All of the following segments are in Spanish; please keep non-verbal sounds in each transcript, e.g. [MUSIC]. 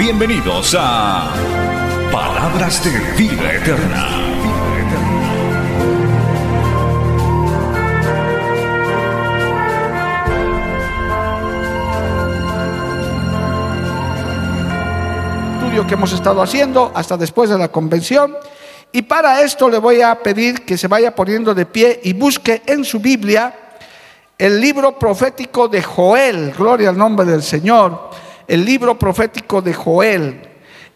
Bienvenidos a Palabras de Vida Eterna. Estudio que hemos estado haciendo hasta después de la convención. Y para esto le voy a pedir que se vaya poniendo de pie y busque en su Biblia el libro profético de Joel, gloria al nombre del Señor, el libro profético de Joel,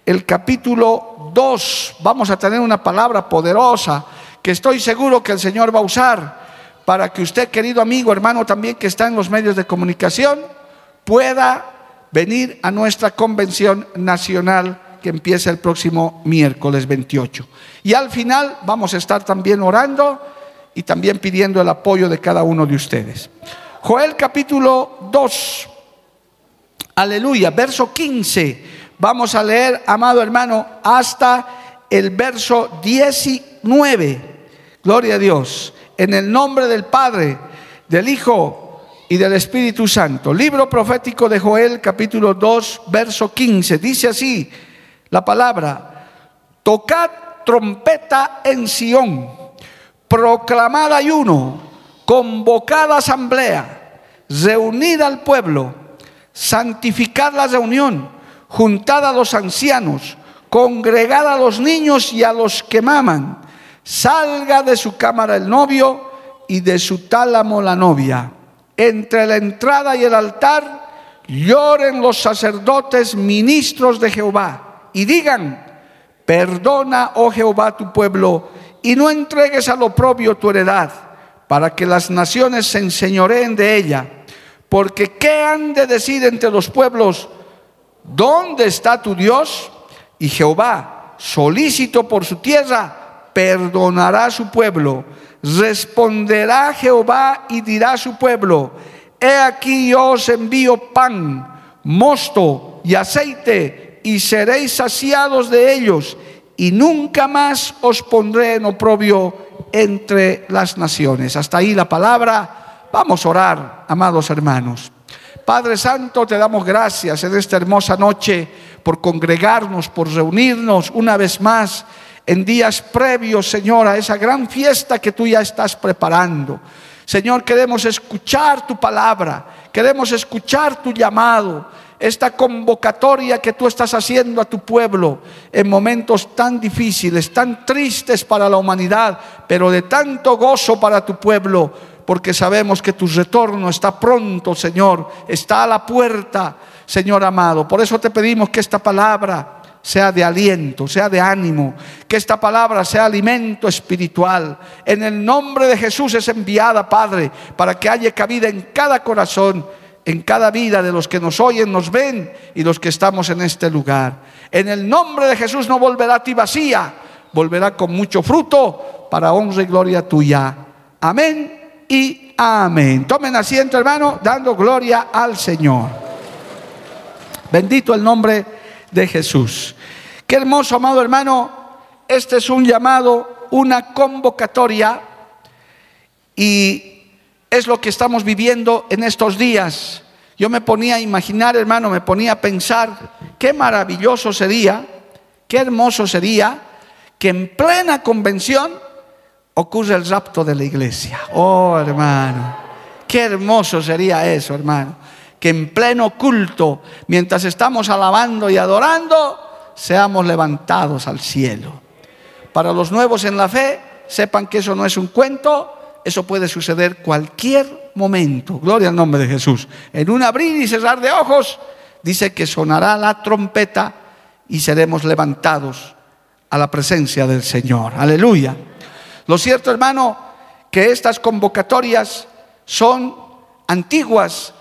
el capítulo 2. Vamos a tener una palabra poderosa que estoy seguro que el Señor va a usar para que usted, querido amigo, hermano, también que está en los medios de comunicación, pueda venir a nuestra convención nacional que empieza el próximo miércoles 28. Y al final vamos a estar también orando y también pidiendo el apoyo de cada uno de ustedes. Joel capítulo 2, aleluya, verso 15. Vamos a leer, amado hermano, hasta el verso 19. Gloria a Dios. En el nombre del Padre, del Hijo y del Espíritu Santo. Libro profético de Joel capítulo 2, verso 15. Dice así la palabra, tocad trompeta en Sión, proclamad ayuno, convocad asamblea, reunid al pueblo, santificad la reunión, juntad a los ancianos, congregad a los niños y a los que maman, salga de su cámara el novio y de su tálamo la novia. Entre la entrada y el altar lloren los sacerdotes ministros de Jehová y digan, perdona, oh Jehová, tu pueblo, y no entregues al oprobio tu heredad, para que las naciones se enseñoreen de ella. Porque ¿qué han de decir entre los pueblos? ¿Dónde está tu Dios? Y Jehová, solícito por su tierra, perdonará a su pueblo. Responderá Jehová y dirá a su pueblo, he aquí yo os envío pan, mosto y aceite y seréis saciados de ellos, y nunca más os pondré en oprobio entre las naciones. Hasta ahí la palabra. Vamos a orar, amados hermanos. Padre Santo, te damos gracias en esta hermosa noche por congregarnos, por reunirnos una vez más en días previos, Señor, a esa gran fiesta que tú ya estás preparando. Señor, queremos escuchar tu palabra, queremos escuchar tu llamado esta convocatoria que tú estás haciendo a tu pueblo en momentos tan difíciles, tan tristes para la humanidad, pero de tanto gozo para tu pueblo, porque sabemos que tu retorno está pronto, Señor, está a la puerta, Señor amado. Por eso te pedimos que esta palabra sea de aliento, sea de ánimo, que esta palabra sea alimento espiritual. En el nombre de Jesús es enviada, Padre, para que haya cabida en cada corazón en cada vida de los que nos oyen, nos ven y los que estamos en este lugar. En el nombre de Jesús no volverá a ti vacía, volverá con mucho fruto para honra y gloria tuya. Amén y amén. Tomen asiento, hermano, dando gloria al Señor. Bendito el nombre de Jesús. Qué hermoso, amado hermano. Este es un llamado, una convocatoria y es lo que estamos viviendo en estos días. Yo me ponía a imaginar, hermano, me ponía a pensar qué maravilloso sería, qué hermoso sería que en plena convención ocurra el rapto de la iglesia. Oh, hermano, qué hermoso sería eso, hermano. Que en pleno culto, mientras estamos alabando y adorando, seamos levantados al cielo. Para los nuevos en la fe, sepan que eso no es un cuento, eso puede suceder cualquier momento. Gloria al nombre de Jesús. En un abrir y cerrar de ojos, dice que sonará la trompeta y seremos levantados a la presencia del Señor. Aleluya. Lo cierto, hermano, que estas convocatorias son antiguas.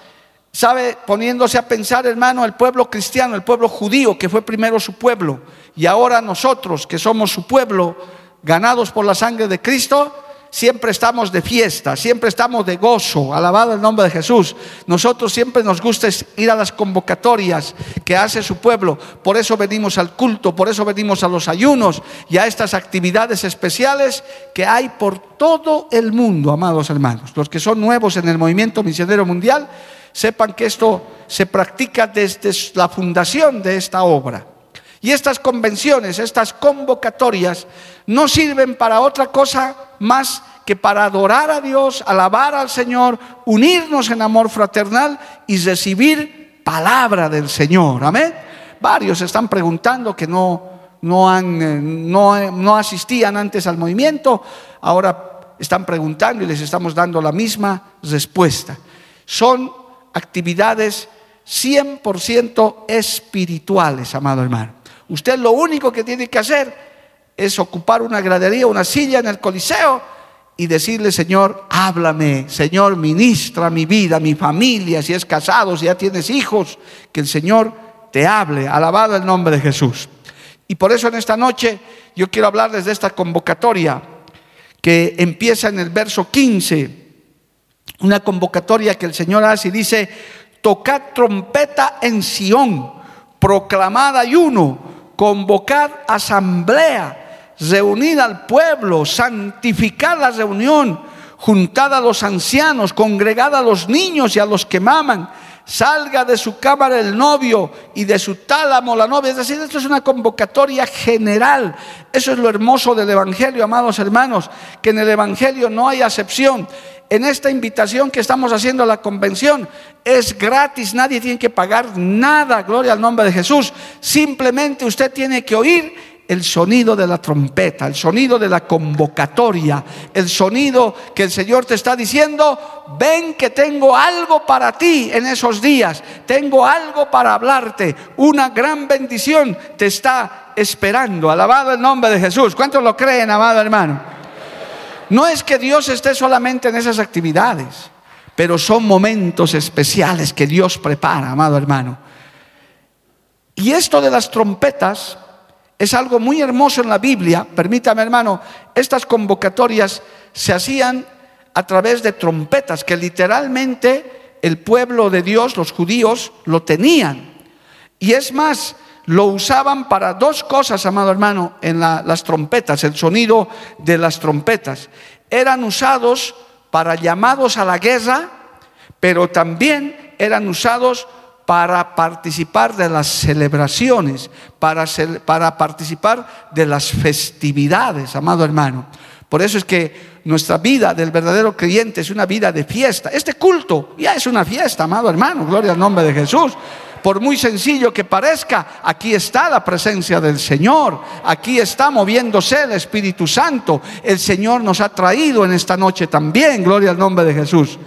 sabe, poniéndose a pensar, hermano, el pueblo cristiano, el pueblo judío, que fue primero su pueblo, y ahora nosotros, que somos su pueblo, ganados por la sangre de Cristo, siempre estamos de fiesta, siempre estamos de gozo, alabado el nombre de Jesús. Nosotros siempre nos gusta ir a las convocatorias que hace su pueblo, por eso venimos al culto, por eso venimos a los ayunos y a estas actividades especiales que hay por todo el mundo, amados hermanos. Los que son nuevos en el movimiento misionero mundial, sepan que esto se practica desde la fundación de esta obra. Y estas convenciones, estas convocatorias, no sirven para otra cosa más que para adorar a Dios, alabar al Señor, unirnos en amor fraternal y recibir palabra del Señor. Amén. Varios están preguntando que no, no, han, eh, no, no asistían antes al movimiento, ahora están preguntando y les estamos dando la misma respuesta. Son actividades 100% espirituales, amado hermano. Usted lo único que tiene que hacer es ocupar una gradería, una silla en el Coliseo y decirle, Señor, háblame, Señor, ministra mi vida, mi familia, si es casado, si ya tienes hijos, que el Señor te hable. Alabado el nombre de Jesús. Y por eso en esta noche yo quiero hablarles de esta convocatoria que empieza en el verso 15. Una convocatoria que el Señor hace y dice, tocad trompeta en Sión, proclamad ayuno convocar asamblea, reunir al pueblo, santificar la reunión, juntar a los ancianos, congregar a los niños y a los que maman, salga de su cámara el novio y de su tálamo la novia. Es decir, esto es una convocatoria general. Eso es lo hermoso del Evangelio, amados hermanos, que en el Evangelio no hay acepción en esta invitación que estamos haciendo a la convención. Es gratis, nadie tiene que pagar nada, gloria al nombre de Jesús. Simplemente usted tiene que oír el sonido de la trompeta, el sonido de la convocatoria, el sonido que el Señor te está diciendo, ven que tengo algo para ti en esos días, tengo algo para hablarte, una gran bendición te está esperando. Alabado el nombre de Jesús. ¿Cuántos lo creen, amado hermano? No es que Dios esté solamente en esas actividades, pero son momentos especiales que Dios prepara, amado hermano. Y esto de las trompetas es algo muy hermoso en la Biblia. Permítame, hermano, estas convocatorias se hacían a través de trompetas que literalmente el pueblo de Dios, los judíos, lo tenían. Y es más, lo usaban para dos cosas, amado hermano, en las trompetas, el sonido de las trompetas. Eran usados para llamados a la guerra, pero también eran usados para participar de las celebraciones, para, para participar de las festividades, amado hermano. Por eso es que nuestra vida del verdadero creyente es una vida de fiesta. Este culto ya es una fiesta, amado hermano, gloria al nombre de Jesús por muy sencillo que parezca, aquí está la presencia del Señor, aquí está moviéndose el Espíritu Santo. El Señor nos ha traído en esta noche también, gloria al nombre de Jesús.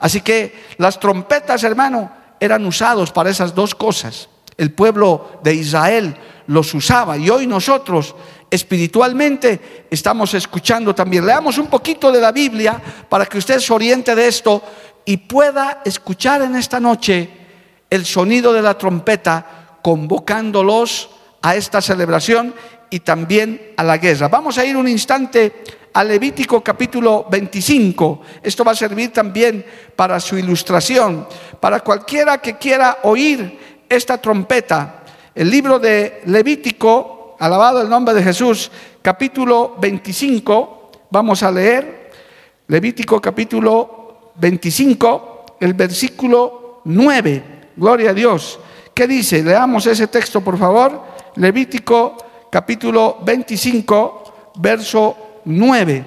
Así que las trompetas, hermano, eran usados para esas dos cosas. El pueblo de Israel los usaba y hoy nosotros espiritualmente estamos escuchando también. Leamos un poquito de la Biblia para que usted se oriente de esto y pueda escuchar en esta noche el sonido de la trompeta convocándolos a esta celebración y también a la guerra. Vamos a ir un instante a Levítico capítulo 25. Esto va a servir también para su ilustración, para cualquiera que quiera oír esta trompeta. El libro de Levítico, alabado el nombre de Jesús, capítulo 25, vamos a leer Levítico capítulo 25, el versículo 9. Gloria a Dios. ¿Qué dice? Leamos ese texto, por favor. Levítico capítulo 25, verso 9.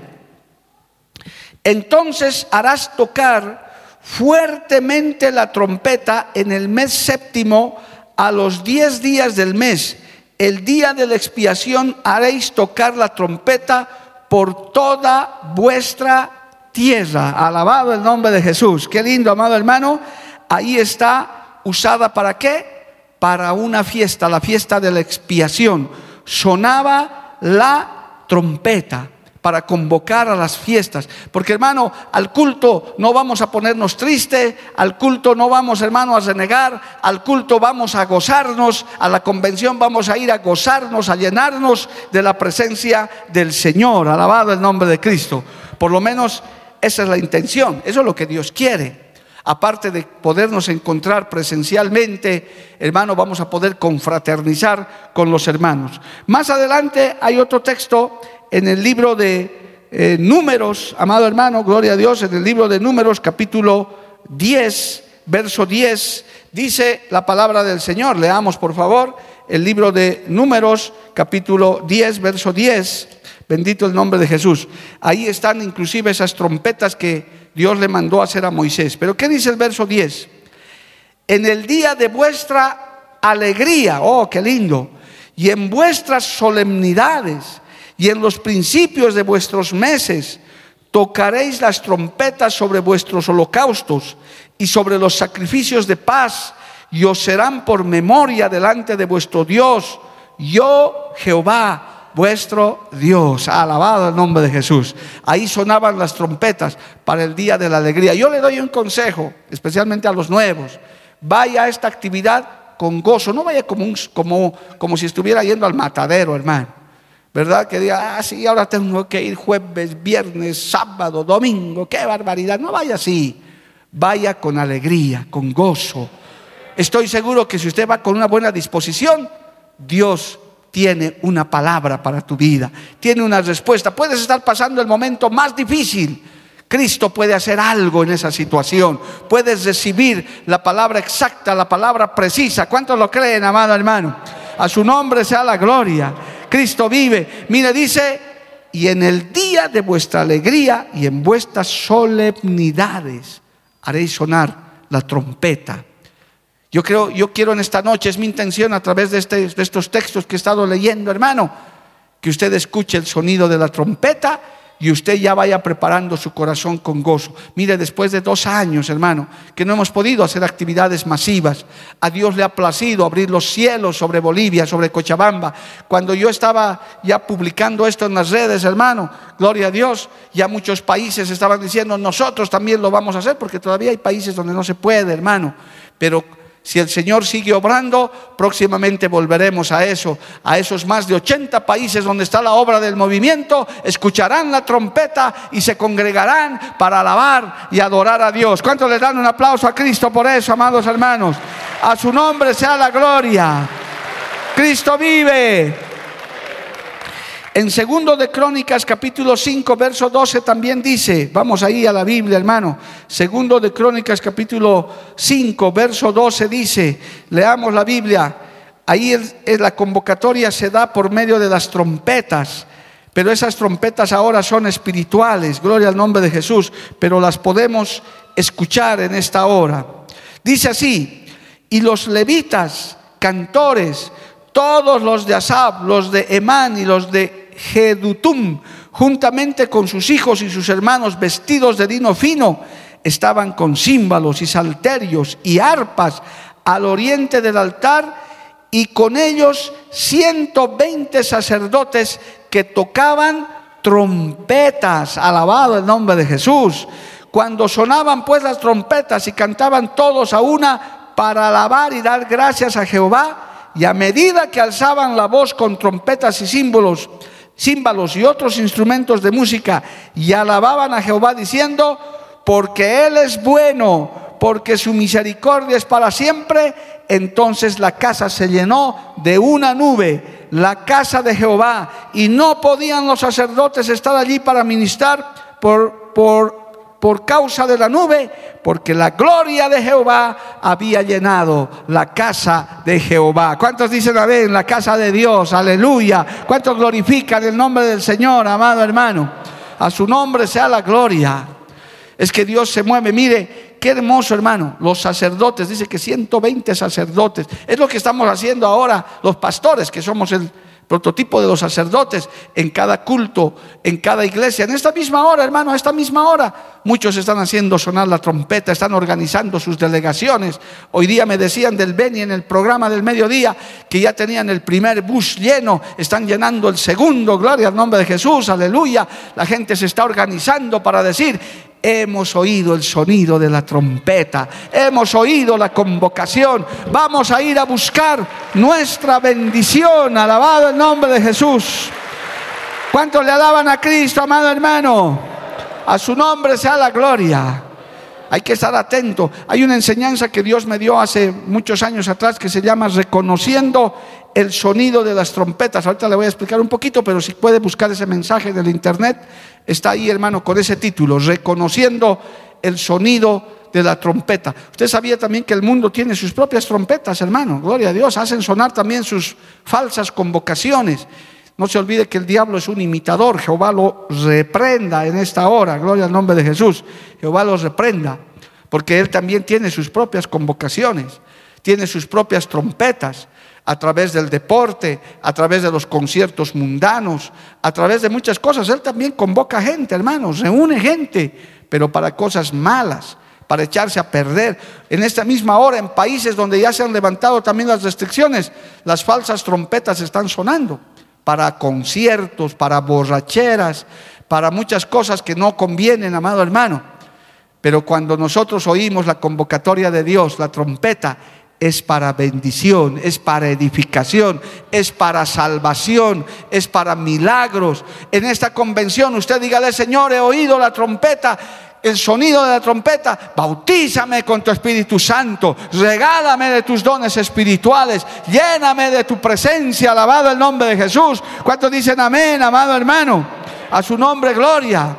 Entonces harás tocar fuertemente la trompeta en el mes séptimo a los diez días del mes. El día de la expiación haréis tocar la trompeta por toda vuestra tierra. Alabado el nombre de Jesús. Qué lindo, amado hermano. Ahí está usada para qué? Para una fiesta, la fiesta de la expiación. Sonaba la trompeta. para convocar a las fiestas. Porque hermano, al culto no vamos a ponernos tristes, al culto no vamos hermano a renegar, al culto vamos a gozarnos, a la convención vamos a ir a gozarnos, a llenarnos de la presencia del Señor. Alabado el nombre de Cristo. Por lo menos esa es la intención, eso es lo que Dios quiere. Aparte de podernos encontrar presencialmente, hermano, vamos a poder confraternizar con los hermanos. Más adelante hay otro texto en el libro de eh, Números, amado hermano, gloria a Dios, en el libro de Números capítulo 10, verso 10, dice la palabra del Señor. Leamos, por favor, el libro de Números capítulo 10, verso 10. Bendito el nombre de Jesús. Ahí están inclusive esas trompetas que Dios le mandó hacer a Moisés. Pero ¿qué dice el verso 10? En el día de vuestra alegría, oh, qué lindo, y en vuestras solemnidades, y en los principios de vuestros meses tocaréis las trompetas sobre vuestros holocaustos y sobre los sacrificios de paz y os serán por memoria delante de vuestro Dios. Yo, Jehová, vuestro Dios. Alabado el nombre de Jesús. Ahí sonaban las trompetas para el día de la alegría. Yo le doy un consejo, especialmente a los nuevos. Vaya a esta actividad con gozo, no vaya como, como, como si estuviera yendo al matadero, hermano. ¿verdad? Que diga, ah, sí, ahora tengo que ir jueves, viernes, sábado, domingo, qué barbaridad. No vaya así, vaya con alegría, con gozo. Estoy seguro que si usted va con una buena disposición, Dios tiene una palabra para tu vida, tiene una respuesta. Puedes estar pasando el momento más difícil. Cristo puede hacer algo en esa situación. Puedes recibir la palabra exacta, la palabra precisa. ¿Cuántos lo creen, amado hermano? A su nombre sea la gloria. Cristo vive. Mire, dice, y en el día de vuestra alegría y en vuestras solemnidades haréis sonar la trompeta. Yo creo, yo quiero en esta noche, es mi intención a través de, este, de estos textos que he estado leyendo, hermano, que usted escuche el sonido de la trompeta y usted ya vaya preparando su corazón con gozo. Mire, después de dos años, hermano, que no hemos podido hacer actividades masivas, a Dios le ha placido abrir los cielos sobre Bolivia, sobre Cochabamba. Cuando yo estaba ya publicando esto en las redes, hermano, gloria a Dios, ya muchos países estaban diciendo, nosotros también lo vamos a hacer, porque todavía hay países donde no se puede, hermano. Pero si el Señor sigue obrando, próximamente volveremos a eso, a esos más de 80 países donde está la obra del movimiento, escucharán la trompeta y se congregarán para alabar y adorar a Dios. ¿Cuántos le dan un aplauso a Cristo por eso, amados hermanos? A su nombre sea la gloria. Cristo vive. En segundo de Crónicas capítulo 5 verso 12 también dice, vamos ahí a la Biblia hermano, segundo de Crónicas capítulo 5 verso 12 dice, leamos la Biblia, ahí la convocatoria se da por medio de las trompetas, pero esas trompetas ahora son espirituales, gloria al nombre de Jesús, pero las podemos escuchar en esta hora. Dice así, y los levitas, cantores, todos los de Asab, los de Emán y los de Gedutum, juntamente con sus hijos y sus hermanos vestidos de lino fino, estaban con címbalos y salterios y arpas al oriente del altar y con ellos 120 sacerdotes que tocaban trompetas, alabado el nombre de Jesús. Cuando sonaban pues las trompetas y cantaban todos a una para alabar y dar gracias a Jehová, y a medida que alzaban la voz con trompetas y símbolos, címbalos y otros instrumentos de música y alababan a Jehová diciendo, porque Él es bueno, porque su misericordia es para siempre, entonces la casa se llenó de una nube, la casa de Jehová, y no podían los sacerdotes estar allí para ministrar por, por por causa de la nube, porque la gloria de Jehová había llenado la casa de Jehová. ¿Cuántos dicen amén? La casa de Dios, aleluya. ¿Cuántos glorifican el nombre del Señor, amado hermano? A su nombre sea la gloria. Es que Dios se mueve. Mire, qué hermoso hermano. Los sacerdotes, dice que 120 sacerdotes. Es lo que estamos haciendo ahora los pastores, que somos el prototipo de los sacerdotes en cada culto, en cada iglesia. En esta misma hora, hermano, a esta misma hora, muchos están haciendo sonar la trompeta, están organizando sus delegaciones. Hoy día me decían del Beni en el programa del mediodía que ya tenían el primer bus lleno, están llenando el segundo, gloria al nombre de Jesús, aleluya. La gente se está organizando para decir, hemos oído el sonido de la trompeta, hemos oído la convocación, vamos a ir a buscar nuestra bendición, alabado el nombre de Jesús. ¿Cuántos le alaban a Cristo, amado hermano? A su nombre sea la gloria. Hay que estar atento. Hay una enseñanza que Dios me dio hace muchos años atrás que se llama reconociendo el sonido de las trompetas. Ahorita le voy a explicar un poquito, pero si puede buscar ese mensaje en el internet, está ahí, hermano, con ese título, reconociendo el sonido de la trompeta. Usted sabía también que el mundo tiene sus propias trompetas, hermano. Gloria a Dios. Hacen sonar también sus falsas convocaciones. No se olvide que el diablo es un imitador. Jehová lo reprenda en esta hora. Gloria al nombre de Jesús. Jehová lo reprenda. Porque él también tiene sus propias convocaciones. Tiene sus propias trompetas a través del deporte, a través de los conciertos mundanos, a través de muchas cosas. Él también convoca gente, hermanos, reúne gente, pero para cosas malas, para echarse a perder. En esta misma hora, en países donde ya se han levantado también las restricciones, las falsas trompetas están sonando para conciertos, para borracheras, para muchas cosas que no convienen, amado hermano. Pero cuando nosotros oímos la convocatoria de Dios, la trompeta, es para bendición, es para edificación, es para salvación, es para milagros. En esta convención usted dígale, Señor, he oído la trompeta, el sonido de la trompeta, bautízame con tu Espíritu Santo, regálame de tus dones espirituales, lléname de tu presencia, alabado el nombre de Jesús. ¿Cuántos dicen amén, amado hermano? A su nombre, gloria.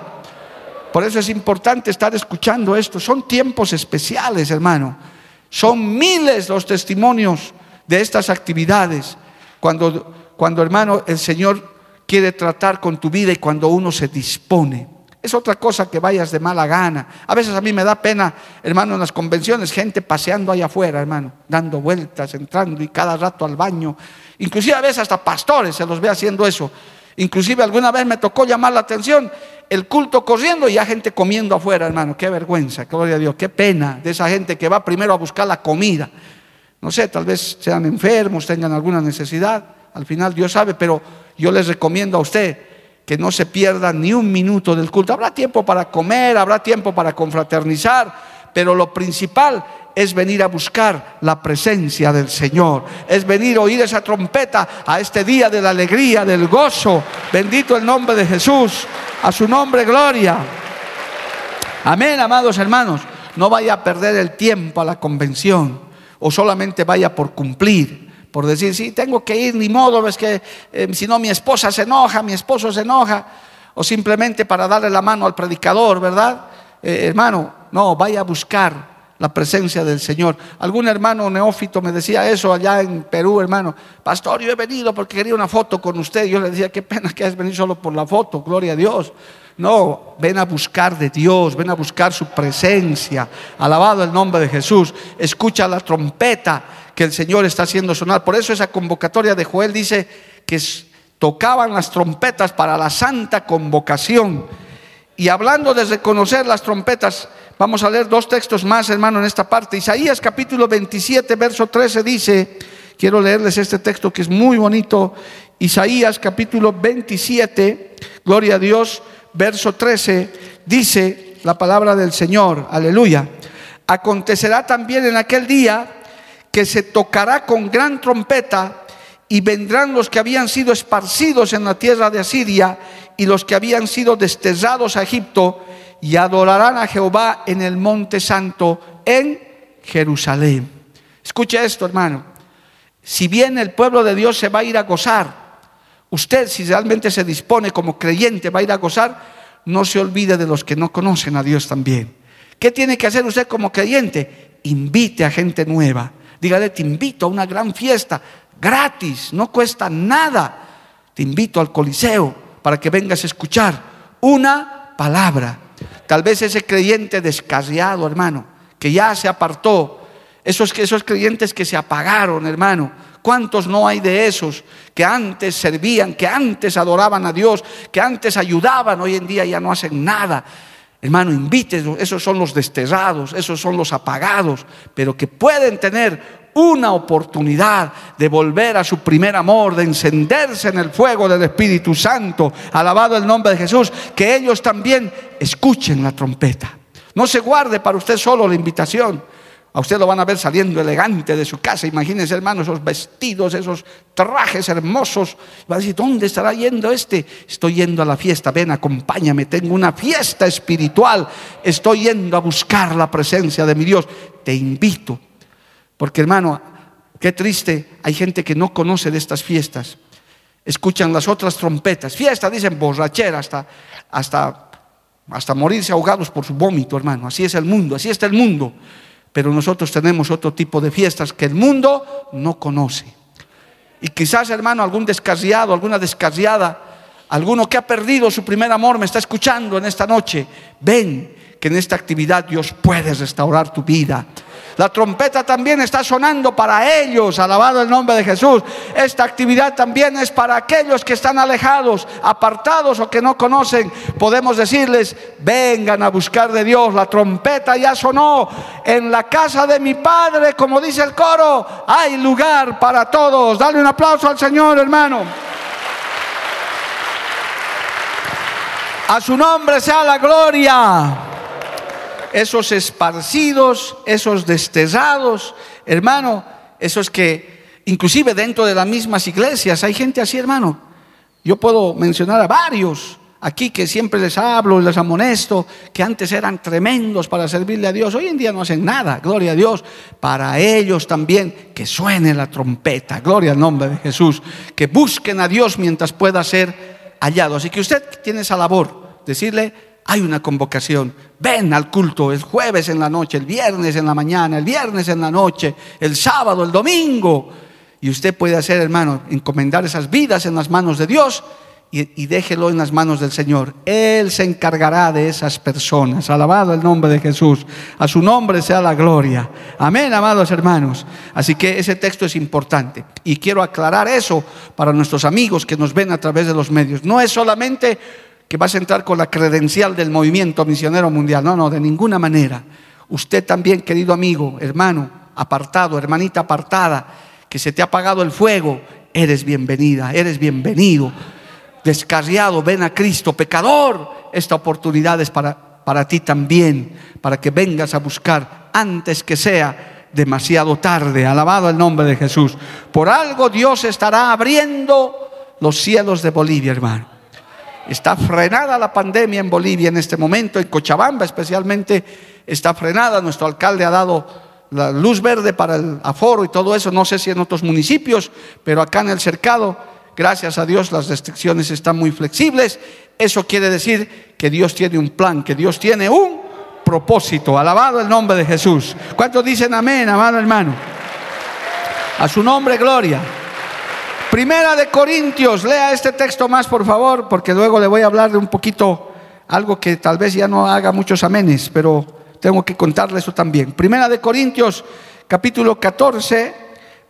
Por eso es importante estar escuchando esto. Son tiempos especiales, hermano. Son miles los testimonios de estas actividades. Cuando, cuando hermano, el Señor quiere tratar con tu vida y cuando uno se dispone. Es otra cosa que vayas de mala gana. A veces a mí me da pena, hermano, en las convenciones, gente paseando allá afuera, hermano, dando vueltas, entrando y cada rato al baño. Inclusive a veces hasta pastores se los ve haciendo eso. Inclusive alguna vez me tocó llamar la atención el culto corriendo y ya gente comiendo afuera, hermano. Qué vergüenza, gloria a Dios, qué pena de esa gente que va primero a buscar la comida. No sé, tal vez sean enfermos, tengan alguna necesidad. Al final Dios sabe, pero yo les recomiendo a usted que no se pierda ni un minuto del culto. Habrá tiempo para comer, habrá tiempo para confraternizar, pero lo principal es venir a buscar la presencia del Señor, es venir a oír esa trompeta a este día de la alegría, del gozo. Bendito el nombre de Jesús, a su nombre gloria. Amén, amados hermanos. No vaya a perder el tiempo a la convención o solamente vaya por cumplir, por decir, sí, tengo que ir, ni modo, es que eh, si no mi esposa se enoja, mi esposo se enoja, o simplemente para darle la mano al predicador, ¿verdad? Eh, hermano, no, vaya a buscar la presencia del Señor. Algún hermano neófito me decía eso allá en Perú, hermano. Pastor, yo he venido porque quería una foto con usted. Yo le decía, qué pena que has venido solo por la foto, gloria a Dios. No, ven a buscar de Dios, ven a buscar su presencia. Alabado el nombre de Jesús. Escucha la trompeta que el Señor está haciendo sonar. Por eso esa convocatoria de Joel dice que tocaban las trompetas para la santa convocación. Y hablando de reconocer las trompetas, Vamos a leer dos textos más, hermano, en esta parte. Isaías capítulo 27, verso 13 dice, quiero leerles este texto que es muy bonito. Isaías capítulo 27, gloria a Dios, verso 13, dice la palabra del Señor, aleluya. Acontecerá también en aquel día que se tocará con gran trompeta y vendrán los que habían sido esparcidos en la tierra de Asiria y los que habían sido desterrados a Egipto y adorarán a Jehová en el monte santo en Jerusalén. Escuche esto, hermano. Si bien el pueblo de Dios se va a ir a gozar, usted si realmente se dispone como creyente va a ir a gozar, no se olvide de los que no conocen a Dios también. ¿Qué tiene que hacer usted como creyente? Invite a gente nueva. Dígale, te invito a una gran fiesta, gratis, no cuesta nada. Te invito al Coliseo para que vengas a escuchar una palabra. Tal vez ese creyente descarriado, hermano, que ya se apartó, esos, esos creyentes que se apagaron, hermano, ¿Cuántos no hay de esos que antes servían, que antes adoraban a Dios, que antes ayudaban, hoy en día ya no hacen nada? Hermano, invítelos, esos son los desterrados, esos son los apagados, pero que pueden tener una oportunidad de volver a su primer amor, de encenderse en el fuego del Espíritu Santo, alabado el nombre de Jesús, que ellos también escuchen la trompeta. No se guarde para usted solo la invitación. A usted lo van a ver saliendo elegante de su casa. Imagínense, hermano, esos vestidos, esos trajes hermosos. Va a decir, ¿dónde estará yendo este? Estoy yendo a la fiesta. Ven, acompáñame. Tengo una fiesta espiritual. Estoy yendo a buscar la presencia de mi Dios. Te invito. Porque, hermano, qué triste. Hay gente que no conoce de estas fiestas. Escuchan las otras trompetas. Fiesta, dicen borrachera, hasta, hasta, hasta morirse ahogados por su vómito, hermano. Así es el mundo. Así está el mundo pero nosotros tenemos otro tipo de fiestas que el mundo no conoce. Y quizás, hermano, algún descarriado, alguna descarriada, alguno que ha perdido su primer amor me está escuchando en esta noche. Ven que en esta actividad Dios puede restaurar tu vida. La trompeta también está sonando para ellos, alabado el nombre de Jesús. Esta actividad también es para aquellos que están alejados, apartados o que no conocen. Podemos decirles, vengan a buscar de Dios. La trompeta ya sonó en la casa de mi Padre, como dice el coro. Hay lugar para todos. Dale un aplauso al Señor, hermano. A su nombre sea la gloria esos esparcidos, esos desterrados, hermano, esos que inclusive dentro de las mismas iglesias hay gente así, hermano. Yo puedo mencionar a varios aquí que siempre les hablo, les amonesto, que antes eran tremendos para servirle a Dios, hoy en día no hacen nada, gloria a Dios. Para ellos también que suene la trompeta, gloria al nombre de Jesús, que busquen a Dios mientras pueda ser hallado. Así que usted tiene esa labor, decirle, hay una convocación. Ven al culto el jueves en la noche, el viernes en la mañana, el viernes en la noche, el sábado, el domingo. Y usted puede hacer, hermano, encomendar esas vidas en las manos de Dios y, déjelo en las manos del Señor. Él se encargará de esas personas. Alabado el nombre de Jesús. A su nombre sea la gloria. Amén, amados hermanos. Así que ese texto es importante. Y quiero aclarar eso para nuestros amigos que nos ven a través de los medios. No es solamente que vas a entrar con la credencial del movimiento misionero mundial. No, no, de ninguna manera. Usted también, querido amigo, hermano, apartado, hermanita apartada, que se te ha apagado el fuego, eres bienvenida, eres bienvenido. Descarriado, ven a Cristo, pecador. Esta oportunidad es para, para ti también, para que vengas a buscar antes que sea demasiado tarde. Alabado el nombre de Jesús. Por algo Dios estará abriendo los cielos de Bolivia, hermano. Está frenada la pandemia en Bolivia en este momento, en Cochabamba especialmente está frenada. Nuestro alcalde ha dado la luz verde para el aforo y todo eso. No sé si en otros municipios, pero acá en el cercado, gracias a Dios, las restricciones están muy flexibles. Eso quiere decir que Dios tiene un plan, que Dios tiene un propósito. Alabado el nombre de Jesús. ¿Cuántos dicen amén, amado hermano? A su nombre, gloria. Primera de Corintios, lea este texto más por favor, porque luego le voy a hablar de un poquito, algo que tal vez ya no haga muchos amenes, pero tengo que contarle eso también. Primera de Corintios, capítulo 14,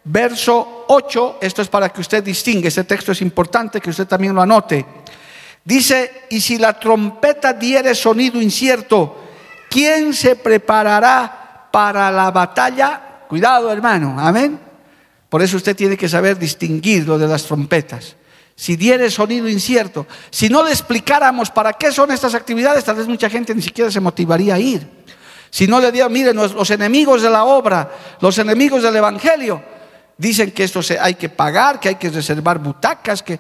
verso 8, esto es para que usted distinga, este texto es importante que usted también lo anote. Dice, y si la trompeta diere sonido incierto, ¿quién se preparará para la batalla? Cuidado hermano, amén. Por eso usted tiene que saber distinguir lo de las trompetas. Si diere sonido incierto, si no le explicáramos para qué son estas actividades, tal vez mucha gente ni siquiera se motivaría a ir. Si no le diera, miren, los, enemigos de la obra, los enemigos del Evangelio, dicen que esto se, hay que pagar, que hay que reservar butacas, que,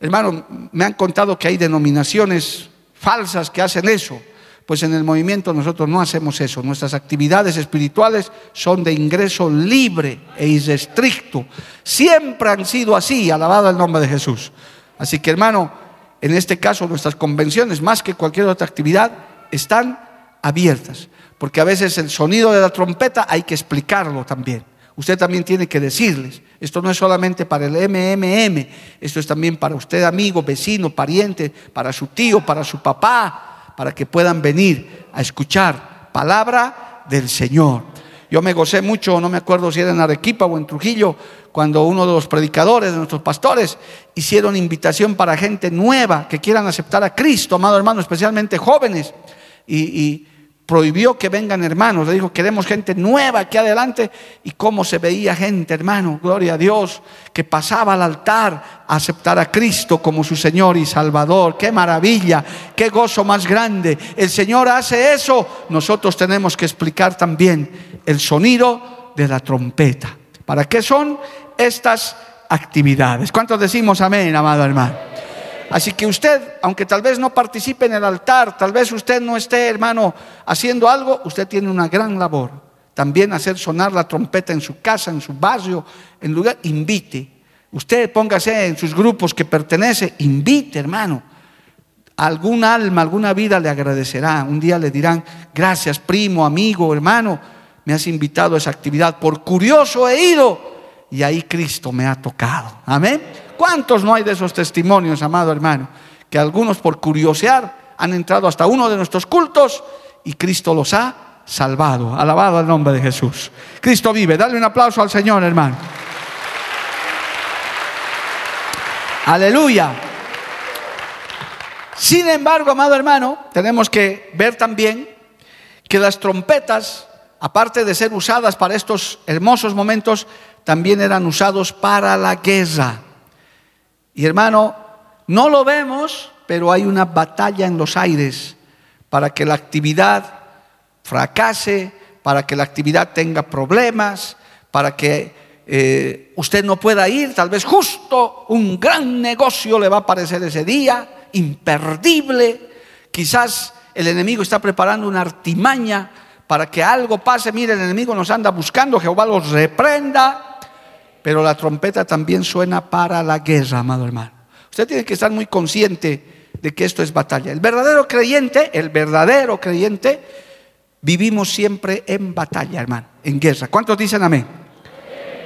hermano, me han contado que hay denominaciones falsas que hacen eso. Pues en el movimiento nosotros no hacemos eso. Nuestras actividades espirituales son de ingreso libre e irrestricto. Siempre han sido así, alabado el nombre de Jesús. Así que hermano, en este caso nuestras convenciones, más que cualquier otra actividad, están abiertas. Porque a veces el sonido de la trompeta hay que explicarlo también. Usted también tiene que decirles, esto no es solamente para el MMM, esto es también para usted amigo, vecino, pariente, para su tío, para su papá, para que puedan venir a escuchar palabra del Señor. Yo me gocé mucho, no me acuerdo si era en Arequipa o en Trujillo, cuando uno de los predicadores, de nuestros pastores, hicieron invitación para gente nueva que quieran aceptar a Cristo, amado hermano, especialmente jóvenes. Y, prohibió que vengan hermanos. Le dijo, queremos gente nueva aquí adelante. Y cómo se veía gente, hermano, gloria a Dios, que pasaba al altar a aceptar a Cristo como su Señor y Salvador. Qué maravilla, qué gozo más grande. El Señor hace eso. Nosotros tenemos que explicar también el sonido de la trompeta. ¿Para qué son estas actividades? ¿Cuántos decimos amén, amado hermano? Así que usted, aunque tal vez no participe en el altar, tal vez usted no esté, hermano, haciendo algo, usted tiene una gran labor. También hacer sonar la trompeta en su casa, en su barrio, en lugar, invite. Usted póngase en sus grupos que pertenece, invite, hermano. Algún alma, alguna vida le agradecerá. Un día le dirán, gracias, primo, amigo, hermano, me has invitado a esa actividad. Por curioso he ido y ahí Cristo me ha tocado. Amén. ¿Cuántos no hay de esos testimonios, amado hermano? Que algunos por curiosear han entrado hasta uno de nuestros cultos y Cristo los ha salvado. Alabado al nombre de Jesús. Cristo vive. Dale un aplauso al Señor, hermano. Aleluya. Sin embargo, amado hermano, tenemos que ver también que las trompetas, aparte de ser usadas para estos hermosos momentos, también eran usados para la guerra. Y hermano, no lo vemos, pero hay una batalla en los aires para que la actividad fracase, para que la actividad tenga problemas, para que eh, usted no pueda ir, tal vez justo un gran negocio le va a aparecer ese día, imperdible, quizás el enemigo está preparando una artimaña para que algo pase, mire, el enemigo nos anda buscando, Jehová los reprenda, pero la trompeta también suena para la guerra, amado hermano. Usted tiene que estar muy consciente de que esto es batalla. El verdadero creyente, el verdadero creyente, vivimos siempre en batalla, hermano, en guerra. ¿Cuántos dicen amén?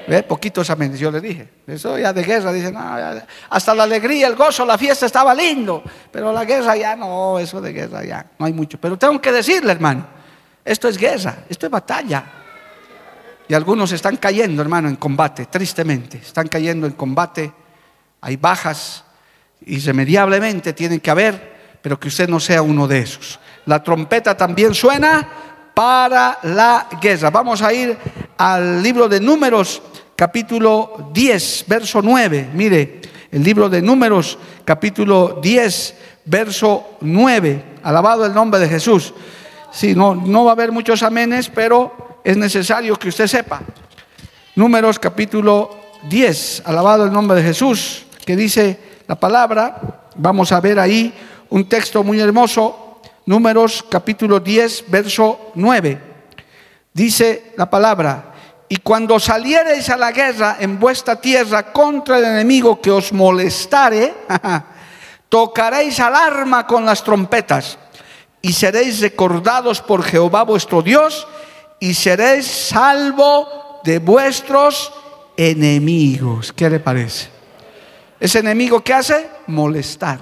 ¿Ve? Poquitos amén, yo le dije. Eso ya de guerra, dicen, hasta la alegría, el gozo, la fiesta estaba lindo, pero la guerra ya no, eso de guerra ya, no hay mucho. Pero tengo que decirle, hermano, esto es guerra, esto es batalla. Y algunos están cayendo, hermano, en combate, tristemente. Están cayendo en combate. Hay bajas. Irremediablemente tienen que haber, pero que usted no sea uno de esos. La trompeta también suena para la guerra. Vamos a ir al libro de Números, capítulo 10, verso 9. Mire, el libro de Números, capítulo 10, verso 9. Alabado el nombre de Jesús. Sí, no, no va a haber muchos amenes, pero es necesario que usted sepa. Números capítulo 10, alabado el nombre de Jesús, que dice la palabra, vamos a ver ahí un texto muy hermoso, Números capítulo 10, verso 9. Dice la palabra, y cuando saliereis a la guerra en vuestra tierra contra el enemigo que os molestare, [LAUGHS] tocaréis alarma con las trompetas y seréis recordados por Jehová vuestro Dios y seréis salvo de vuestros enemigos. ¿Qué le parece? Ese enemigo que hace? Molestar.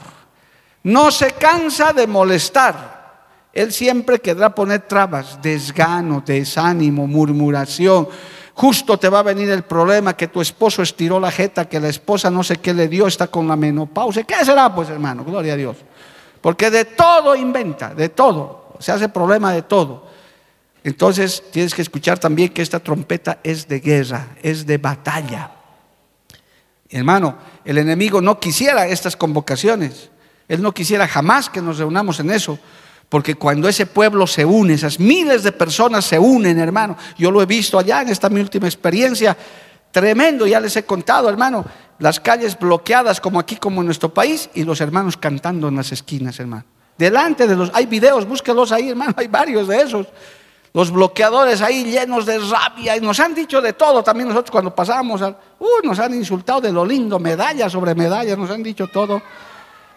No se cansa de molestar. Él siempre querrá poner trabas, desgano, desánimo, murmuración. Justo te va a venir el problema que tu esposo estiró la jeta, que la esposa no sé qué le dio, está con la menopausia. ¿Qué será, pues, hermano? Gloria a Dios. Porque de todo inventa, de todo. Se hace problema de todo. Entonces tienes que escuchar también que esta trompeta es de guerra, es de batalla. Hermano, el enemigo no quisiera estas convocaciones. Él no quisiera jamás que nos reunamos en eso. Porque cuando ese pueblo se une, esas miles de personas se unen, hermano. Yo lo he visto allá en esta mi última experiencia. Tremendo, ya les he contado, hermano. Las calles bloqueadas como aquí, como en nuestro país, y los hermanos cantando en las esquinas, hermano. Delante de los, hay videos, búsquelos ahí, hermano, hay varios de esos los bloqueadores ahí llenos de rabia y nos han dicho de todo también nosotros cuando pasamos, uh, nos han insultado de lo lindo, medalla sobre medalla, nos han dicho todo.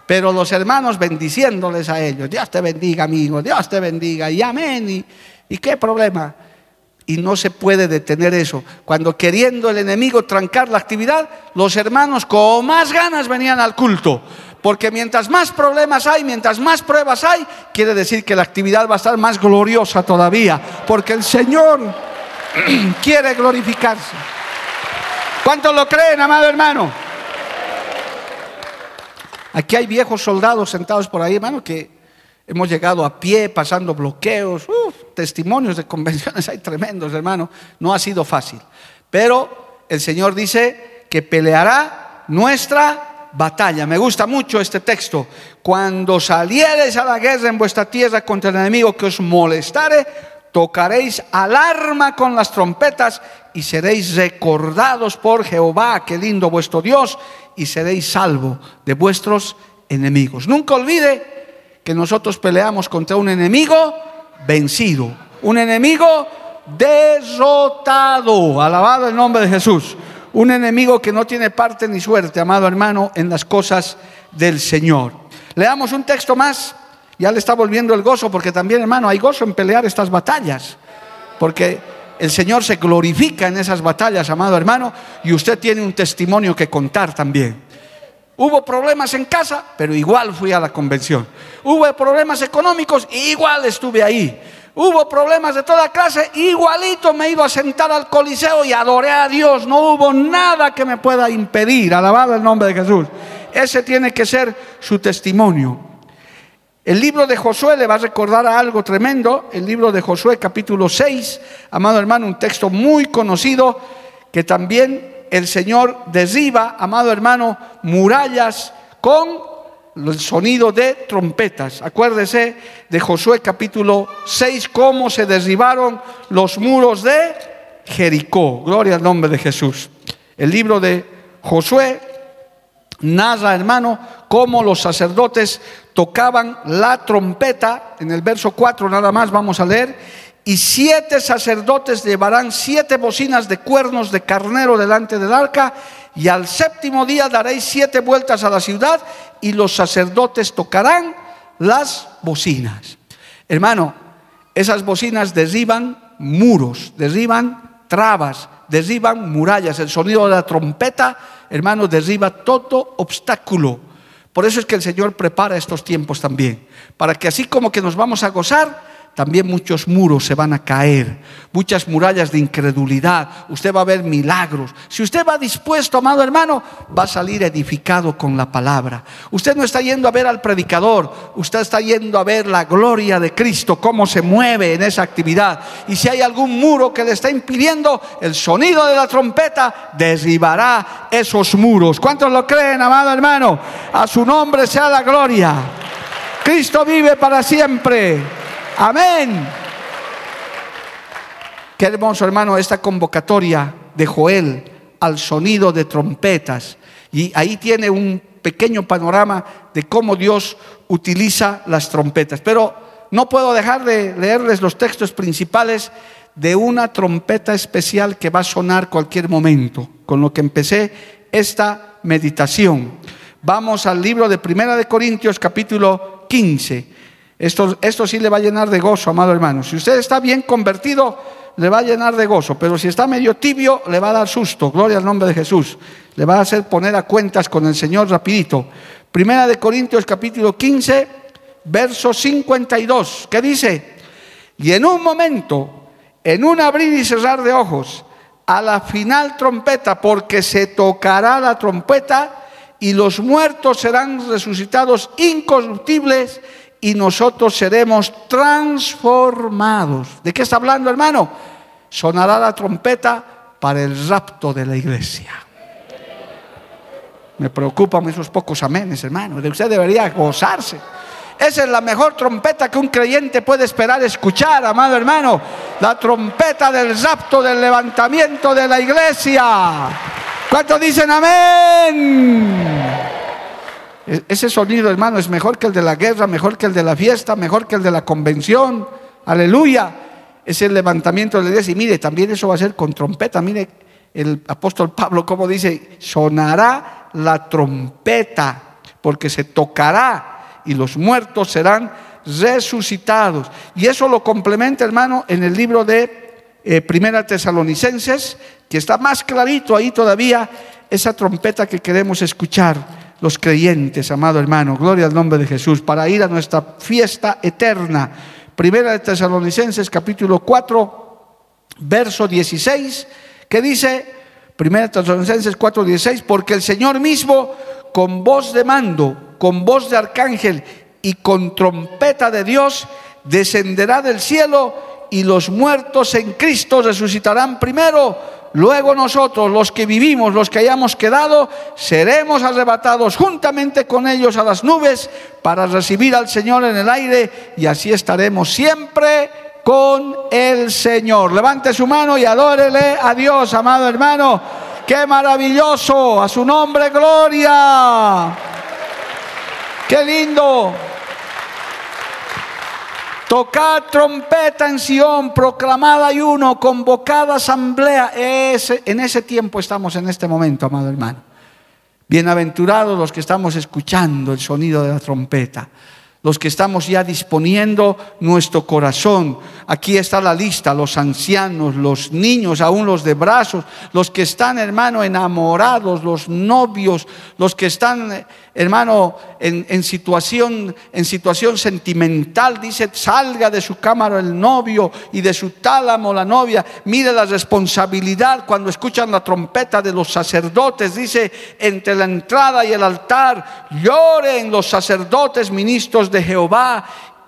Pero los hermanos bendiciéndoles a ellos, Dios te bendiga amigo, Dios te bendiga y amén. ¿Y, y qué problema? Y no se puede detener eso. Cuando queriendo el enemigo trancar la actividad, los hermanos con más ganas venían al culto. Porque mientras más problemas hay, mientras más pruebas hay, quiere decir que la actividad va a estar más gloriosa todavía. Porque el Señor [CLEARS THROAT] quiere glorificarse. ¿Cuántos lo creen, amado hermano? Aquí hay viejos soldados sentados por ahí, hermano, que hemos llegado a pie, pasando bloqueos, testimonios de convenciones hay tremendos, hermano. No ha sido fácil. Pero el Señor dice que peleará nuestra batalla. Me gusta mucho este texto. Cuando saliereis a la guerra en vuestra tierra contra el enemigo que os molestare, tocaréis alarma con las trompetas y seréis recordados por Jehová, qué lindo vuestro Dios, y seréis salvo de vuestros enemigos. Nunca olvide que nosotros peleamos contra un enemigo vencido, un enemigo derrotado, alabado el nombre de Jesús, un enemigo que no tiene parte ni suerte, amado hermano, en las cosas del Señor. Leamos un texto más, ya le está volviendo el gozo, porque también, hermano, hay gozo en pelear estas batallas, porque el Señor se glorifica en esas batallas, amado hermano, y usted tiene un testimonio que contar también. Hubo problemas en casa, pero igual fui a la convención. Hubo problemas económicos, igual estuve ahí. Hubo problemas de toda clase, igualito me he ido a sentar al Coliseo y adoré a Dios. No hubo nada que me pueda impedir. Alabado el nombre de Jesús. Ese tiene que ser su testimonio. El libro de Josué le va a recordar algo tremendo. El libro de Josué capítulo 6, amado hermano, un texto muy conocido que también el Señor derriba, amado hermano, murallas con el sonido de trompetas. Acuérdese de Josué capítulo 6, cómo se derribaron los muros de Jericó. Gloria al nombre de Jesús. El libro de Josué narra, hermano, cómo los sacerdotes tocaban la trompeta. En el verso 4 nada más vamos a leer. Y siete sacerdotes llevarán siete bocinas de cuernos de carnero delante del arca y al séptimo día daréis siete vueltas a la ciudad y los sacerdotes tocarán las bocinas. Hermano, esas bocinas derriban muros, derriban trabas, derriban murallas. El sonido de la trompeta, hermano, derriba todo obstáculo. Por eso es que el Señor prepara estos tiempos también, para que así como que nos vamos a gozar, también muchos muros se van a caer, muchas murallas de incredulidad. Usted va a ver milagros. Si usted va dispuesto, amado hermano, va a salir edificado con la palabra. Usted no está yendo a ver al predicador, usted está yendo a ver la gloria de Cristo, cómo se mueve en esa actividad. Y si hay algún muro que le está impidiendo, el sonido de la trompeta derribará esos muros. ¿Cuántos lo creen, amado hermano? A su nombre sea la gloria. Cristo vive para siempre. Amén. Qué hermoso, hermano, esta convocatoria de Joel al sonido de trompetas. Y ahí tiene un pequeño panorama de cómo Dios utiliza las trompetas. Pero no puedo dejar de leerles los textos principales de una trompeta especial que va a sonar cualquier momento, con lo que empecé esta meditación. Vamos al libro de Primera de Corintios capítulo 15. Esto, esto sí le va a llenar de gozo, amado hermano. Si usted está bien convertido, le va a llenar de gozo, pero si está medio tibio, le va a dar susto. Gloria al nombre de Jesús. Le va a hacer poner a cuentas con el Señor rapidito. Primera de Corintios capítulo 15, verso 52, ¿qué dice? Y en un momento, en un abrir y cerrar de ojos, a la final trompeta, porque se tocará la trompeta y los muertos serán resucitados incorruptibles y nosotros seremos transformados. ¿De qué está hablando, hermano? Sonará la trompeta para el rapto de la iglesia. Me preocupan esos pocos amenes, hermano. De usted debería gozarse. Esa es la mejor trompeta que un creyente puede esperar escuchar, amado hermano. La trompeta del rapto, del levantamiento de la iglesia. ¿Cuántos dicen amén? Ese sonido, hermano, es mejor que el de la guerra, mejor que el de la fiesta, mejor que el de la convención. Aleluya. Es el levantamiento de la iglesia. Y mire, también eso va a ser con trompeta. Mire el apóstol Pablo como dice, sonará la trompeta, porque se tocará y los muertos serán resucitados. Y eso lo complementa, hermano, en el libro de eh, Primera Tesalonicenses, que está más clarito ahí todavía esa trompeta que queremos escuchar los creyentes, amado hermano, gloria al nombre de Jesús, para ir a nuestra fiesta eterna. Primera de Tesalonicenses capítulo 4, verso 16, que dice, 1 Tesalonicenses 4:16, porque el Señor mismo con voz de mando, con voz de arcángel y con trompeta de Dios descenderá del cielo y los muertos en Cristo resucitarán primero. Luego nosotros, los que vivimos, los que hayamos quedado, seremos arrebatados juntamente con ellos a las nubes para recibir al Señor en el aire y así estaremos siempre con el Señor. Levante su mano y adórele a Dios, amado hermano. Qué maravilloso, a su nombre gloria. Qué lindo. Tocad trompeta en Sion, proclamada ayuno, convocada asamblea. En ese tiempo estamos en este momento, amado hermano. Bienaventurados los que estamos escuchando el sonido de la trompeta los que estamos ya disponiendo nuestro corazón. Aquí está la lista, los ancianos, los niños, aún los de brazos, los que están, hermano, enamorados, los novios, los que están, hermano, en, situación, en situación sentimental. Dice, salga de su cámara el novio y de su tálamo la novia. Mire la responsabilidad cuando escuchan la trompeta de los sacerdotes. Dice, entre la entrada y el altar, lloren los sacerdotes, ministros de Jehová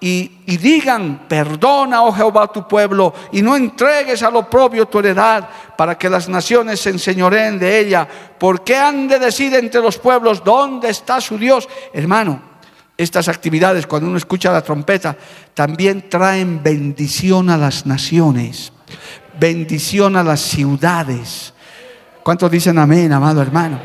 y, digan, perdona, oh Jehová, tu pueblo, y no entregues a lo propio tu heredad, para que las naciones se enseñoreen de ella. ¿Por qué han de decir entre los pueblos, dónde está su Dios? Hermano, estas actividades, cuando uno escucha la trompeta, también traen bendición a las naciones, bendición a las ciudades. ¿Cuántos dicen amén, amado hermano?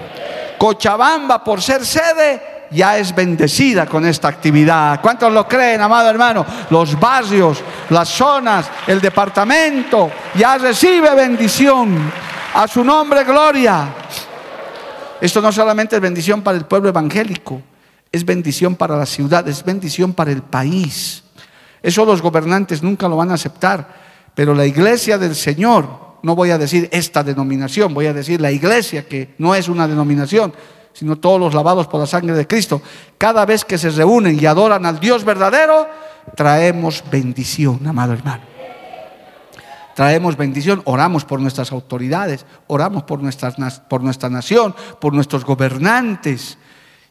Cochabamba, por ser sede, ya es bendecida con esta actividad. ¿Cuántos lo creen, amado hermano? Los barrios, las zonas, el departamento, ya recibe bendición. A su nombre, gloria. Esto no solamente es bendición para el pueblo evangélico, es bendición para la ciudad, es bendición para el país. Eso los gobernantes nunca lo van a aceptar, pero la iglesia del Señor, no voy a decir esta denominación, voy a decir la iglesia que no es una denominación, sino todos los lavados por la sangre de Cristo. Cada vez que se reúnen y adoran al Dios verdadero, traemos bendición, amado hermano. Traemos bendición, oramos por nuestras autoridades, oramos por, nuestras, por nuestra nación, por nuestros gobernantes.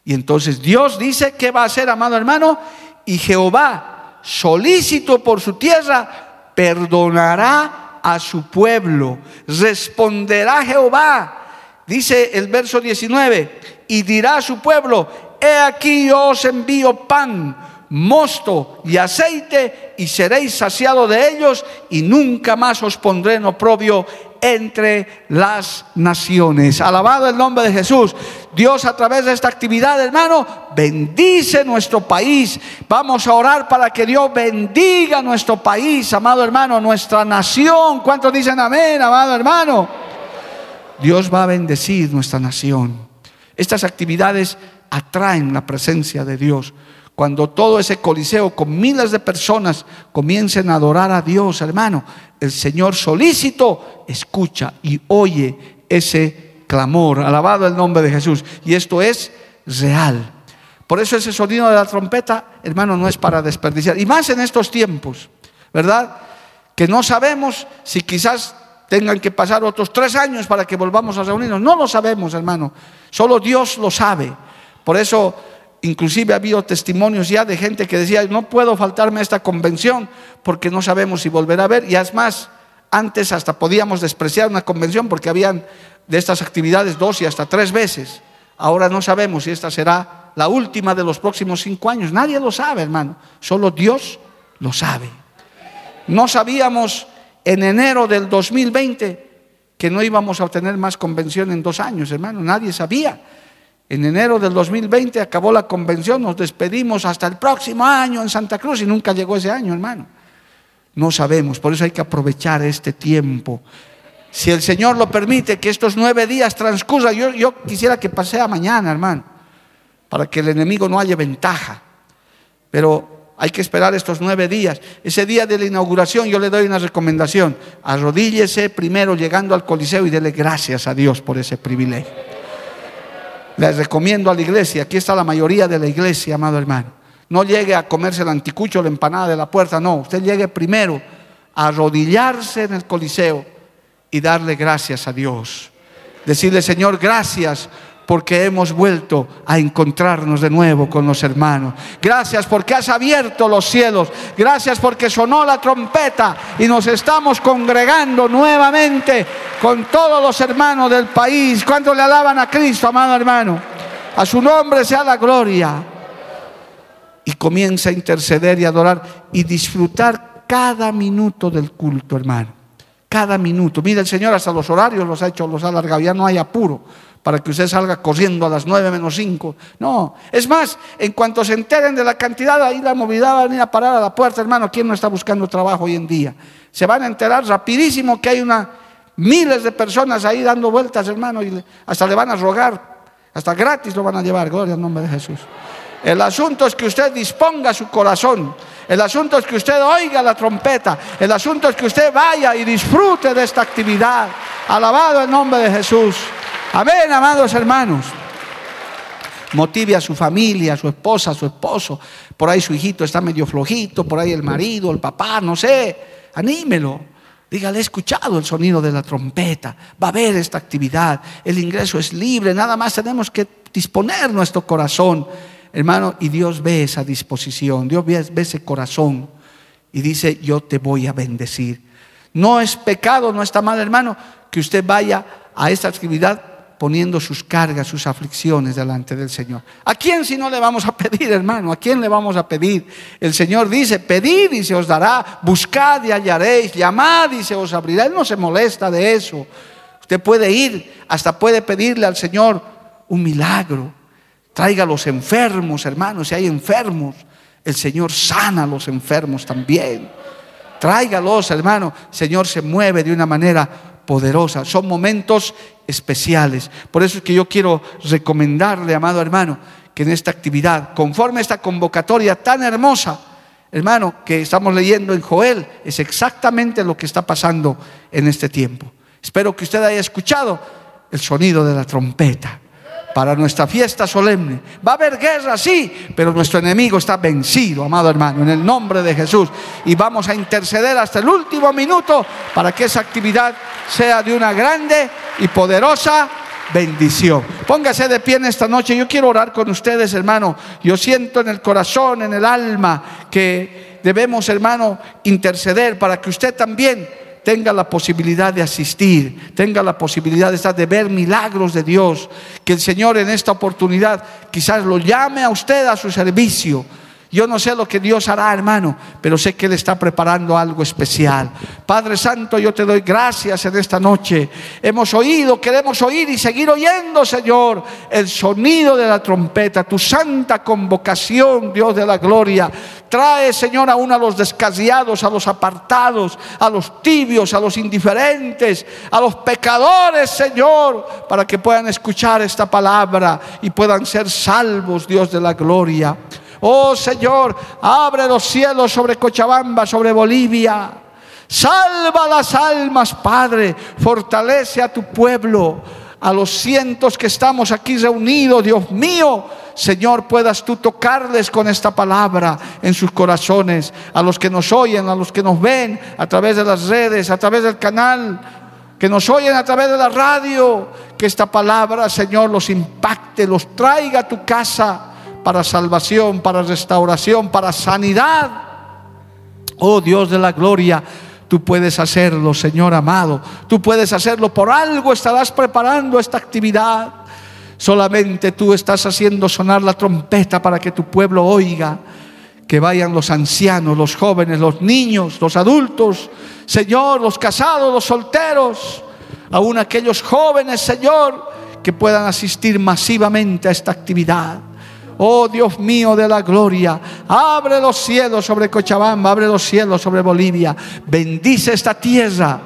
Y entonces Dios dice que va a hacer, amado hermano, y Jehová, solícito por su tierra, perdonará a su pueblo. Responderá Jehová Dice el verso 19, y dirá a su pueblo, he aquí yo os envío pan, mosto y aceite, y seréis saciados de ellos, y nunca más os pondré en oprobio entre las naciones. Alabado el nombre de Jesús. Dios a través de esta actividad, hermano, bendice nuestro país. Vamos a orar para que Dios bendiga nuestro país, amado hermano, nuestra nación. ¿Cuántos dicen amén, amado hermano? Dios va a bendecir nuestra nación. Estas actividades atraen la presencia de Dios. Cuando todo ese coliseo con miles de personas comiencen a adorar a Dios, hermano, el Señor solícito escucha y oye ese clamor. Alabado el nombre de Jesús. Y esto es real. Por eso ese sonido de la trompeta, hermano, no es para desperdiciar. Y más en estos tiempos, ¿verdad? Que no sabemos si quizás tengan que pasar otros tres años para que volvamos a reunirnos. No lo sabemos, hermano. Solo Dios lo sabe. Por eso, inclusive ha habido testimonios ya de gente que decía, no puedo faltarme a esta convención porque no sabemos si volverá a ver. Y es más, antes hasta podíamos despreciar una convención porque habían de estas actividades dos y hasta tres veces. Ahora no sabemos si esta será la última de los próximos cinco años. Nadie lo sabe, hermano. Solo Dios lo sabe. No sabíamos en enero del 2020 que no íbamos a obtener más convención en dos años, hermano, nadie sabía. En enero del 2020 acabó la convención, nos despedimos hasta el próximo año en Santa Cruz y nunca llegó ese año, hermano. No sabemos, por eso hay que aprovechar este tiempo. Si el Señor lo permite, que estos nueve días transcurran, yo, yo quisiera que pasea mañana, hermano, para que el enemigo no haya ventaja. Pero hay que esperar estos nueve días. Ese día de la inauguración yo le doy una recomendación. Arrodíllese primero llegando al Coliseo y dele gracias a Dios por ese privilegio. Les recomiendo a la iglesia, aquí está la mayoría de la iglesia, amado hermano. No llegue a comerse el anticucho, la empanada de la puerta, no. Usted llegue primero arrodillarse en el Coliseo y darle gracias a Dios. Decirle, Señor, gracias porque hemos vuelto a encontrarnos de nuevo con los hermanos. Gracias porque has abierto los cielos. Gracias porque sonó la trompeta y nos estamos congregando nuevamente con todos los hermanos del país. ¿Cuánto le alaban a Cristo, amado hermano? A su nombre sea la gloria. Y comienza a interceder y adorar y disfrutar cada minuto del culto, hermano. Cada minuto. Mira, el Señor hasta los horarios los ha hecho, los ha alargado. Ya no hay apuro para que usted salga corriendo a las nueve menos cinco. No, es más, en cuanto se enteren de la cantidad, ahí la movilidad va a venir a parar a la puerta, hermano. ¿Quién no está buscando trabajo hoy en día? Se van a enterar rapidísimo que hay una, miles de personas ahí dando vueltas, hermano, y hasta le van a rogar, hasta gratis lo van a llevar, gloria al nombre de Jesús. El asunto es que usted disponga su corazón. El asunto es que usted oiga la trompeta. El asunto es que usted vaya y disfrute de esta actividad. Alabado el nombre de Jesús. Amén, amados hermanos. Motive a su familia, a su esposa, a su esposo. Por ahí su hijito está medio flojito, por ahí el marido, el papá, no sé. Anímelo. Dígale, he escuchado el sonido de la trompeta. Va a haber esta actividad. El ingreso es libre. Nada más tenemos que disponer nuestro corazón. Hermano, y Dios ve esa disposición. Dios ve, ve ese corazón. Y dice, yo te voy a bendecir. No es pecado, no está mal, hermano, que usted vaya a esta actividad poniendo sus cargas, sus aflicciones delante del Señor. ¿A quién si no le vamos a [LAUGHS] pedir, hermano? ¿A quién le vamos a pedir? El Señor dice, pedid y se os dará, buscad y hallaréis, llamad y se os abrirá. Él no se molesta de eso. Usted puede ir, hasta puede pedirle al Señor un milagro. Traiga a los enfermos, hermanos, si hay enfermos, el Señor sana a los enfermos también. Tráigalos, hermano. El Señor se mueve de una manera poderosa. Son momentos especiales. Por eso es que yo quiero recomendarle, amado hermano, que en esta actividad, conforme a esta convocatoria tan hermosa, hermano, que estamos leyendo en Joel, es exactamente lo que está pasando en este tiempo. Espero que usted haya escuchado el sonido de la trompeta para nuestra fiesta solemne. Va a haber guerra, sí, pero nuestro enemigo está vencido, amado hermano, en el nombre de Jesús. Y vamos a interceder hasta el último minuto para que esa actividad sea de una grande y poderosa bendición. Póngase de pie en esta noche. Yo quiero orar con ustedes, hermano. Yo siento en el corazón, en el alma, que debemos, hermano, interceder para que usted también tenga la posibilidad de asistir, tenga la posibilidad de, estar, de ver milagros de Dios, que el Señor en esta oportunidad quizás lo llame a usted a su servicio yo no sé lo que Dios hará, hermano, pero sé que Él está preparando algo especial. Padre Santo, yo te doy gracias en esta noche. Hemos oído, queremos oír y seguir oyendo, Señor, el sonido de la trompeta, tu santa convocación, Dios de la gloria. Trae, Señor, aún a los descasiados, a los apartados, a los tibios, a los indiferentes, a los pecadores, Señor, para que puedan escuchar esta palabra y puedan ser salvos, Dios de la gloria. Oh Señor, abre los cielos sobre Cochabamba, sobre Bolivia. Salva las almas, Padre. Fortalece a tu pueblo, a los cientos que estamos aquí reunidos, Dios mío. Señor, puedas tú tocarles con esta palabra en sus corazones, a los que nos oyen, a los que nos ven a través de las redes, a través del canal, que nos oyen a través de la radio, que esta palabra, Señor, los impacte, los traiga a tu casa para salvación, para restauración, para sanidad. Oh Dios de la gloria, tú puedes hacerlo, Señor amado. Tú puedes hacerlo. Por algo estarás preparando esta actividad. Solamente tú estás haciendo sonar la trompeta para que tu pueblo oiga. Que vayan los ancianos, los jóvenes, los niños, los adultos, Señor, los casados, los solteros, aún aquellos jóvenes, Señor, que puedan asistir masivamente a esta actividad. Oh Dios mío de la gloria, abre los cielos sobre Cochabamba, abre los cielos sobre Bolivia. Bendice esta tierra.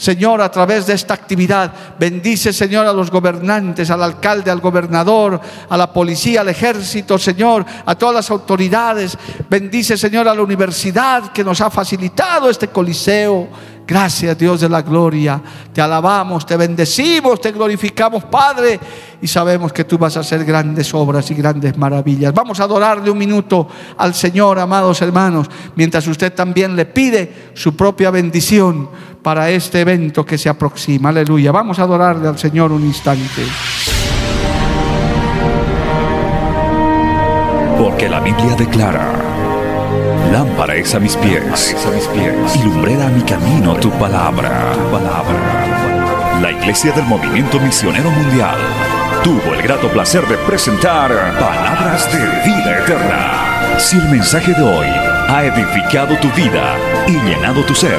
Señor, a través de esta actividad. Bendice, Señor, a los gobernantes, al alcalde, al gobernador, a la policía, al ejército, Señor, a todas las autoridades. Bendice, Señor, a la universidad que nos ha facilitado este coliseo. Gracias Dios de la gloria. Te alabamos, te bendecimos, te glorificamos Padre y sabemos que tú vas a hacer grandes obras y grandes maravillas. Vamos a adorarle un minuto al Señor, amados hermanos, mientras usted también le pide su propia bendición para este evento que se aproxima. Aleluya. Vamos a adorarle al Señor un instante. Porque la Biblia declara Lámpara es a mis pies, a y lumbrera a mi camino tu palabra. La Iglesia del Movimiento Misionero Mundial tuvo el grato placer de presentar Palabras de Vida Eterna. Si el mensaje de hoy ha edificado tu vida y llenado tu ser,